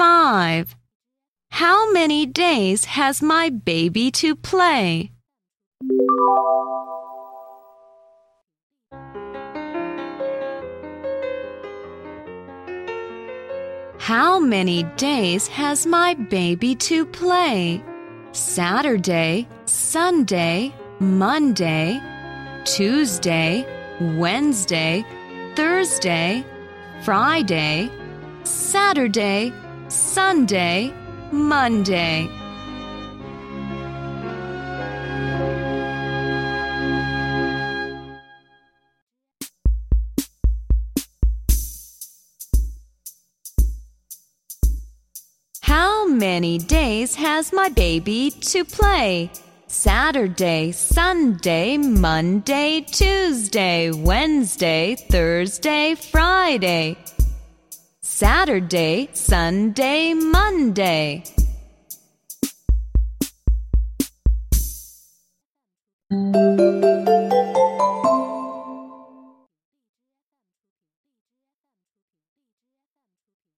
5. How many days has my baby to play? How many days has my baby to play? Saturday, Sunday, Monday, Tuesday, Wednesday, Thursday, Friday, Saturday, Sunday, Monday. How many days has my baby to play? Saturday, Sunday, Monday, Tuesday, Wednesday, Thursday, Friday. Saturday, Sunday, Monday.